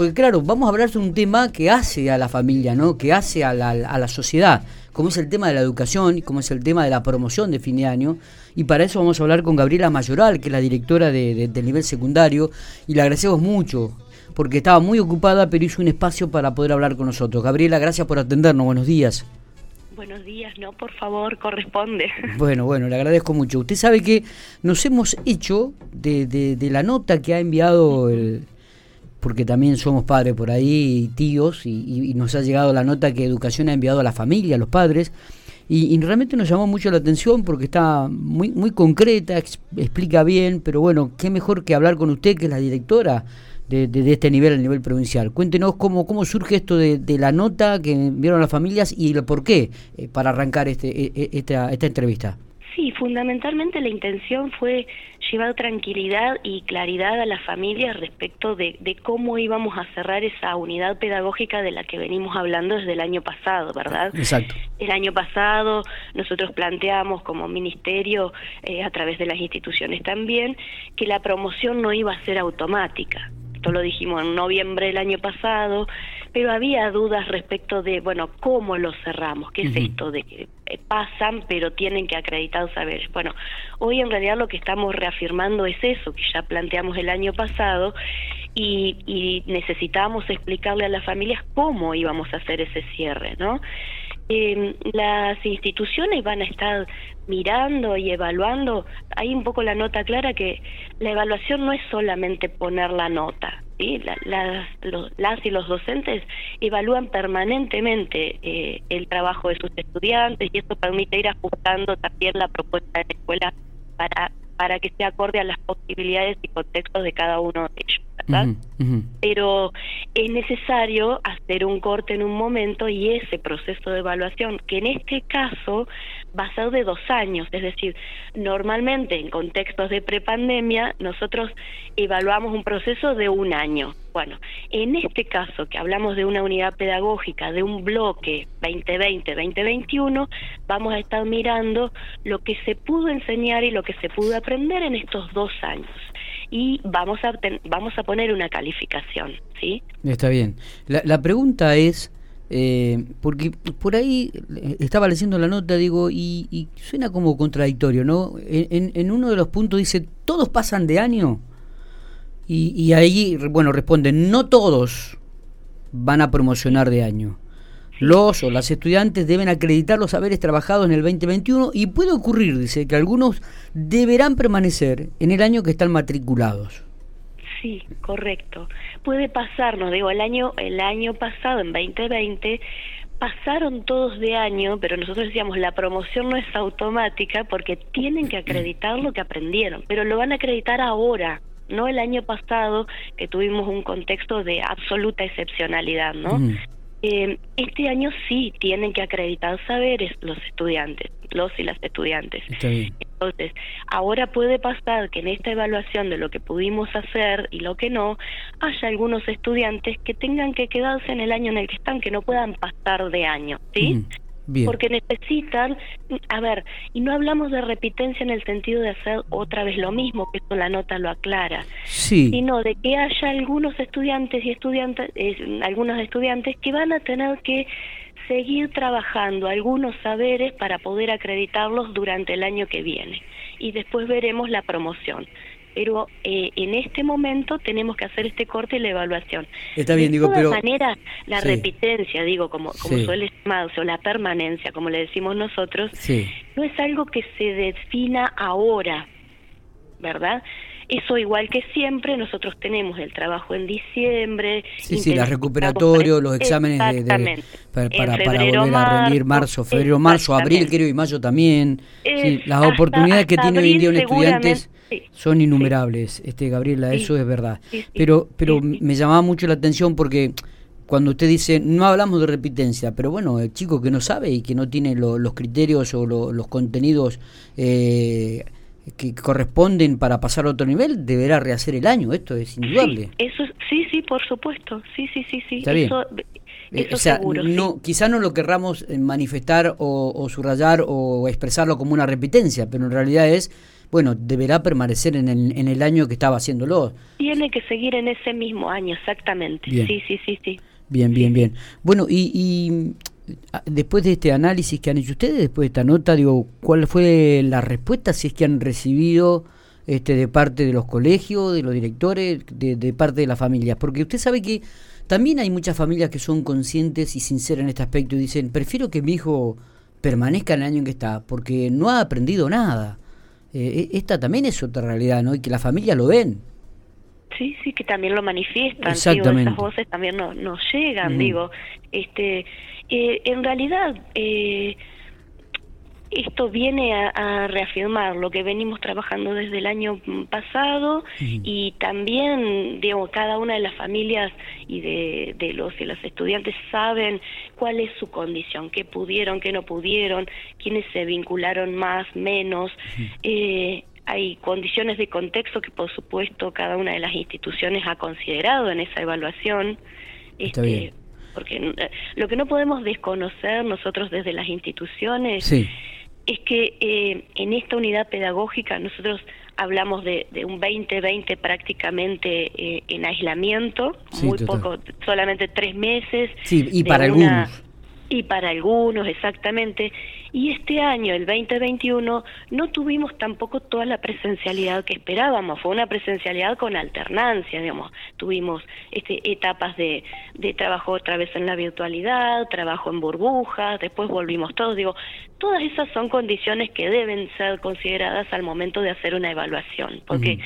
porque claro, vamos a hablar de un tema que hace a la familia, ¿no? Que hace a la, a la sociedad, como es el tema de la educación y como es el tema de la promoción de fin de año. Y para eso vamos a hablar con Gabriela Mayoral, que es la directora de, del nivel secundario, y le agradecemos mucho porque estaba muy ocupada, pero hizo un espacio para poder hablar con nosotros. Gabriela, gracias por atendernos. Buenos días. Buenos días, no, por favor, corresponde. Bueno, bueno, le agradezco mucho. Usted sabe que nos hemos hecho de, de, la nota que ha enviado el, porque también somos padres por ahí, tíos, y, nos ha llegado la nota que Educación ha enviado a la familia, a los padres, y, realmente nos llamó mucho la atención porque está muy, muy concreta, explica bien, pero bueno, qué mejor que hablar con usted, que es la directora de, este nivel, a nivel provincial. Cuéntenos cómo, cómo surge esto de, la nota que enviaron las familias y el por qué eh, para arrancar este, e, e, esta, esta entrevista. Sí, fundamentalmente la intención fue llevar tranquilidad y claridad a las familias respecto de, de, cómo íbamos a cerrar esa unidad pedagógica de la que venimos hablando desde el año pasado, ¿verdad? Exacto. El año pasado nosotros planteamos como ministerio, eh, a través de las instituciones también, que la promoción no iba a ser automática esto lo dijimos en noviembre del año pasado, pero había dudas respecto de, bueno, ¿cómo lo cerramos? ¿Qué es esto de que eh, pasan pero tienen que acreditar saberes? Bueno, hoy en realidad lo que estamos reafirmando es eso que ya planteamos el año pasado y, y necesitábamos explicarle a las familias cómo íbamos a hacer ese cierre, ¿no? Eh, las instituciones van a estar mirando y evaluando. Hay un poco la nota clara que la evaluación no es solamente poner la nota. ¿sí? las, las y los docentes evalúan permanentemente eh, el trabajo de sus estudiantes y eso permite ir ajustando también la propuesta de la escuela para, para que se acorde a las posibilidades y contextos de cada uno de ellos. Pero es necesario hacer un corte en un momento y ese proceso de evaluación, que en este caso va a ser de dos años, es decir, normalmente en contextos de prepandemia nosotros evaluamos un proceso de un año. Bueno, en este caso que hablamos de una unidad pedagógica, de un bloque 2020-2021, vamos a estar mirando lo que se pudo enseñar y lo que se pudo aprender en estos dos años y vamos a vamos a poner una calificación, ¿sí? Está bien. La, la pregunta es eh, porque por ahí eh, estaba leyendo la nota, digo, y, suena como contradictorio, ¿no? En, uno de los puntos dice, todos pasan de año, y, y ahí, bueno, responden, no todos van a promocionar de año. Los o las estudiantes deben acreditar los saberes trabajados en el 2021 y puede ocurrir, dice, que algunos deberán permanecer en el año que están matriculados. Sí, correcto. Puede pasarnos, digo, el año el año pasado en 2020 pasaron todos de año, pero nosotros decíamos la promoción no es automática porque tienen que acreditar lo que aprendieron, pero lo van a acreditar ahora, no el año pasado que tuvimos un contexto de absoluta excepcionalidad, ¿no? Eh, este año sí tienen que acreditar saberes los estudiantes, los y las estudiantes. Entonces, ahora puede pasar que en esta evaluación de lo que pudimos hacer y lo que no, haya algunos estudiantes que tengan que quedarse en el año en el que están, que no puedan pasar de año, ¿sí? Porque necesitan, a ver, y no hablamos de repitencia en el sentido de hacer otra vez lo mismo, que esto la nota lo aclara, sí. sino de que haya algunos estudiantes y estudiantes, algunos estudiantes que van a tener que seguir trabajando algunos saberes para poder acreditarlos durante el año que viene. Y después veremos la promoción pero eh, en este momento tenemos que hacer este corte y la evaluación. Está bien, de digo, todas maneras, la repitencia, digo, como, como suele llamarse, o la permanencia, como le decimos nosotros, no es algo que se defina ahora, ¿verdad? Eso igual que siempre, nosotros tenemos el trabajo en diciembre. Sí, sí, la recuperatorio, los exámenes de, para, para, volver a rendir marzo, febrero, marzo, abril, creo, y mayo también. Sí, las oportunidades que tiene hoy en día un estudiante son innumerables, este Gabriela, eso es verdad. pero pero me llamaba mucho la atención porque cuando usted dice, no hablamos de repitencia, pero bueno, el chico que no sabe y que no tiene los criterios o los contenidos eh, que corresponden para pasar a otro nivel, deberá rehacer el año, esto es indudable. Sí, eso, sí, sí, por supuesto, sí, sí, sí, sí. Está bien. Eh, o sea, no, quizá no lo querramos eh, manifestar o, subrayar o expresarlo como una repitencia, pero en realidad es, bueno, deberá permanecer en el, en el año que estaba haciéndolo. Tiene que seguir en ese mismo año, exactamente. Sí, sí, sí, sí. Bien, bien, bien. Bueno, y, y después de este análisis que han hecho ustedes, después de esta nota, digo, ¿cuál fue la respuesta si es que han recibido este, de parte de los colegios, de los directores, de, de parte de las familias? Porque usted sabe que también hay muchas familias que son conscientes y sinceras en este aspecto y dicen, prefiero que mi hijo permanezca en el año en que está, porque no ha aprendido nada. Eh, e, esta también es otra realidad, ¿no? Y que las familias lo ven. Sí, sí, que también lo manifiestan. Exactamente. Digo, voces también nos, llegan, digo. este eh, En realidad, eh, esto viene a, reafirmar lo que venimos trabajando desde el año pasado y también, digo, cada una de las familias y de, los y las estudiantes saben cuál es su condición, qué pudieron, qué no pudieron, quiénes se vincularon más, menos. eh, hay condiciones de contexto que, por supuesto, cada una de las instituciones ha considerado en esa evaluación. Este, porque eh, lo que no podemos desconocer nosotros desde las instituciones sí es que eh, en esta unidad pedagógica nosotros hablamos de, un 2020 prácticamente eh, en aislamiento, muy poco, solamente tres meses. Sí, y para algunos. Y para algunos, exactamente. Y este año, el 2021, no tuvimos tampoco toda la presencialidad que esperábamos. Fue una presencialidad con alternancia, digamos. Tuvimos este, etapas de, de trabajo otra vez en la virtualidad, trabajo en burbujas, después volvimos todos. Digo, todas esas son condiciones que deben ser consideradas al momento de hacer una evaluación, porque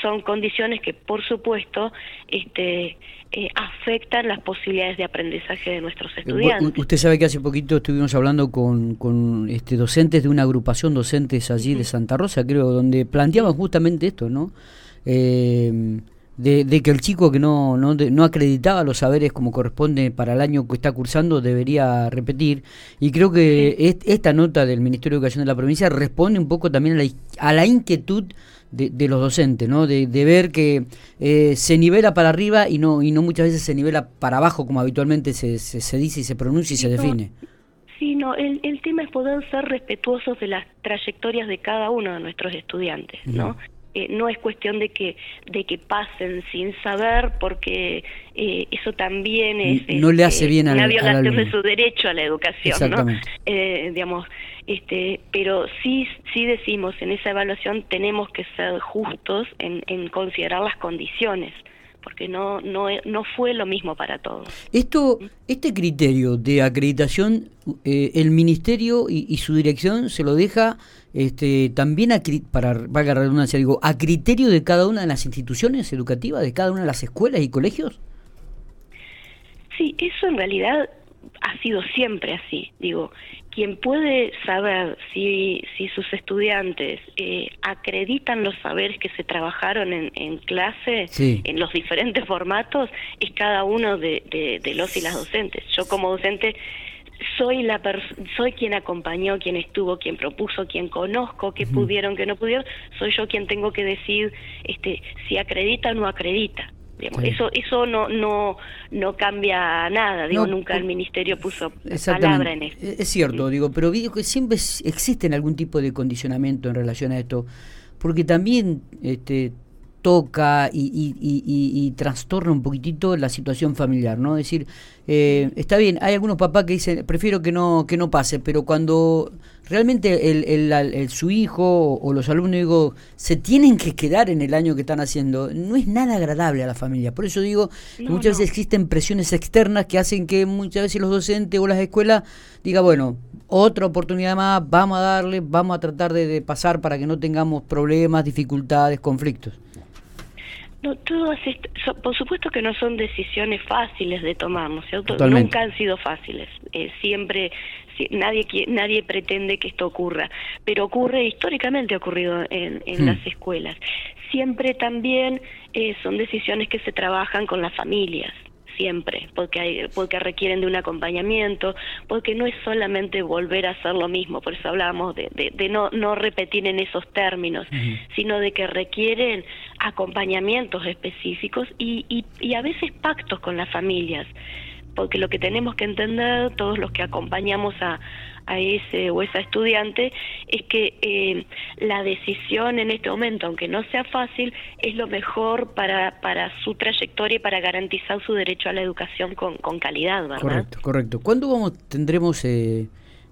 son condiciones que, por supuesto, este, eh, afectan las posibilidades de aprendizaje de nuestros eh, estudiantes. Usted sabe que hace poquito estuvimos hablando con, con este, docentes de una agrupación docentes allí de Santa Rosa, creo, donde planteaban justamente esto, ¿no? Eh, de, que el chico que no, no, no, acreditaba los saberes como corresponde para el año que está cursando debería repetir. Y creo que esta nota del Ministerio de Educación de la provincia responde un poco también a la, a la inquietud de, los docentes, ¿no? De, ver que eh, se nivela para arriba y no, y no muchas veces se nivela para abajo como habitualmente se, se, dice y se pronuncia y se define. Sí, no, el, el tema es poder ser respetuosos de las trayectorias de cada uno de nuestros estudiantes, ¿no? Eh, no es cuestión de que de que pasen sin saber porque eh, eso también es no le hace bien a una violación de su derecho a la educación no eh, digamos este pero sí sí decimos en esa evaluación tenemos que ser justos en, en considerar las condiciones porque no, no, no fue lo mismo para todos. Esto, este criterio de acreditación, eh, el ministerio y, su dirección se lo deja este, también, a, para valga la redundancia, digo, a criterio de cada una de las instituciones educativas, de cada una de las escuelas y colegios. Sí, eso en realidad ha sido siempre así. Digo, quien puede saber si, si sus estudiantes eh, acreditan los saberes que se trabajaron en, en clase, en los diferentes formatos, es cada uno de, de, los y las docentes. Yo como docente soy la soy quien acompañó, quien estuvo, quien propuso, quien conozco, que pudieron, que no pudieron, soy yo quien tengo que decir este si acredita o no acredita. Eso eso no no no cambia nada, digo, nunca el ministerio puso palabra en esto. Es cierto, digo, pero digo que siempre existe algún tipo de condicionamiento en relación a esto, porque también este toca y, y, y, trastorna un poquitito la situación familiar, ¿no? Es decir, eh, está bien, hay algunos papás que dicen, prefiero que no, que no pase, pero cuando realmente el, el, su hijo o los alumnos digo, se tienen que quedar en el año que están haciendo, no es nada agradable a la familia. Por eso digo, muchas veces existen presiones externas que hacen que muchas veces los docentes o las escuelas digan, bueno, otra oportunidad más, vamos a darle, vamos a tratar de pasar para que no tengamos problemas, dificultades, conflictos. No, todas por supuesto que no son decisiones fáciles de tomar, ¿no Nunca han sido fáciles. Eh, siempre nadie nadie pretende que esto ocurra, pero ocurre históricamente ha ocurrido en, en hmm. las escuelas. Siempre también eh, son decisiones que se trabajan con las familias siempre, porque, hay, porque requieren de un acompañamiento, porque no es solamente volver a hacer lo mismo, por eso hablábamos de, de, no, no repetir en esos términos, sino de que requieren acompañamientos específicos y, y, y a veces pactos con las familias porque lo que tenemos que entender todos los que acompañamos a, a ese o esa estudiante es que eh, la decisión en este momento, aunque no sea fácil, es lo mejor para, para su trayectoria y para garantizar su derecho a la educación con, con calidad, ¿verdad? Correcto, correcto. ¿Cuándo vamos, tendremos, eh,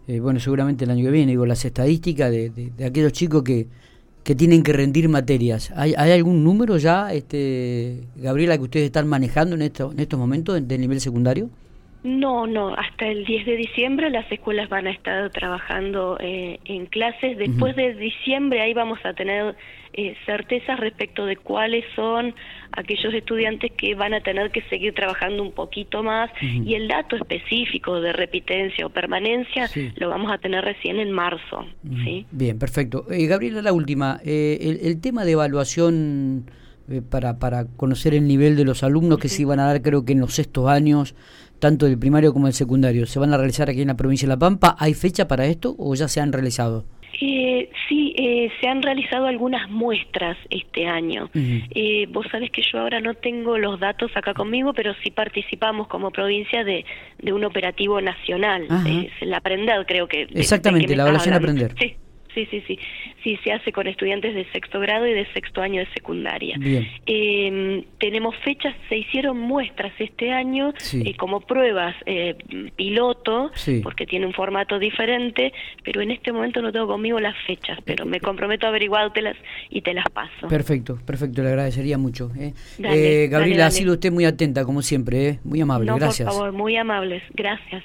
eh, bueno, seguramente el año que viene, digo, las estadísticas de, de, aquellos chicos que, que tienen que rendir materias? ¿Hay, ¿Hay algún número ya, este Gabriela, que ustedes están manejando en, esto, en estos momentos del nivel secundario? No, no, hasta el 10 de diciembre las escuelas van a estar trabajando eh, en clases. Después de diciembre ahí vamos a tener eh, certezas respecto de cuáles son aquellos estudiantes que van a tener que seguir trabajando un poquito más y el dato específico de repitencia o permanencia lo vamos a tener recién en marzo. ¿sí? Bien, perfecto. Eh, Gabriela, la última, eh, el, el tema de evaluación eh, para, para conocer el nivel de los alumnos que se iban a dar creo que en los sextos años, tanto del primario como del secundario. ¿Se van a realizar aquí en la provincia de La Pampa? ¿Hay fecha para esto o ya se han realizado? Eh, sí, eh, se han realizado algunas muestras este año. eh, vos sabés que yo ahora no tengo los datos acá conmigo, pero sí participamos como provincia de, de un operativo nacional. Eh, el Aprender, creo que. Exactamente, la evaluación Aprender. Sí. Sí, sí, sí. Sí, se hace con estudiantes de sexto grado y de sexto año de secundaria. Eh, tenemos fechas, se hicieron muestras este año eh, como pruebas eh, piloto, porque tiene un formato diferente, pero en este momento no tengo conmigo las fechas, pero me comprometo a averiguártelas y te las paso. Perfecto, perfecto, le agradecería mucho. ¿eh? Dale, Gabriela, ha sido usted muy atenta, como siempre, muy amable, no, gracias. Por favor, muy amables, gracias.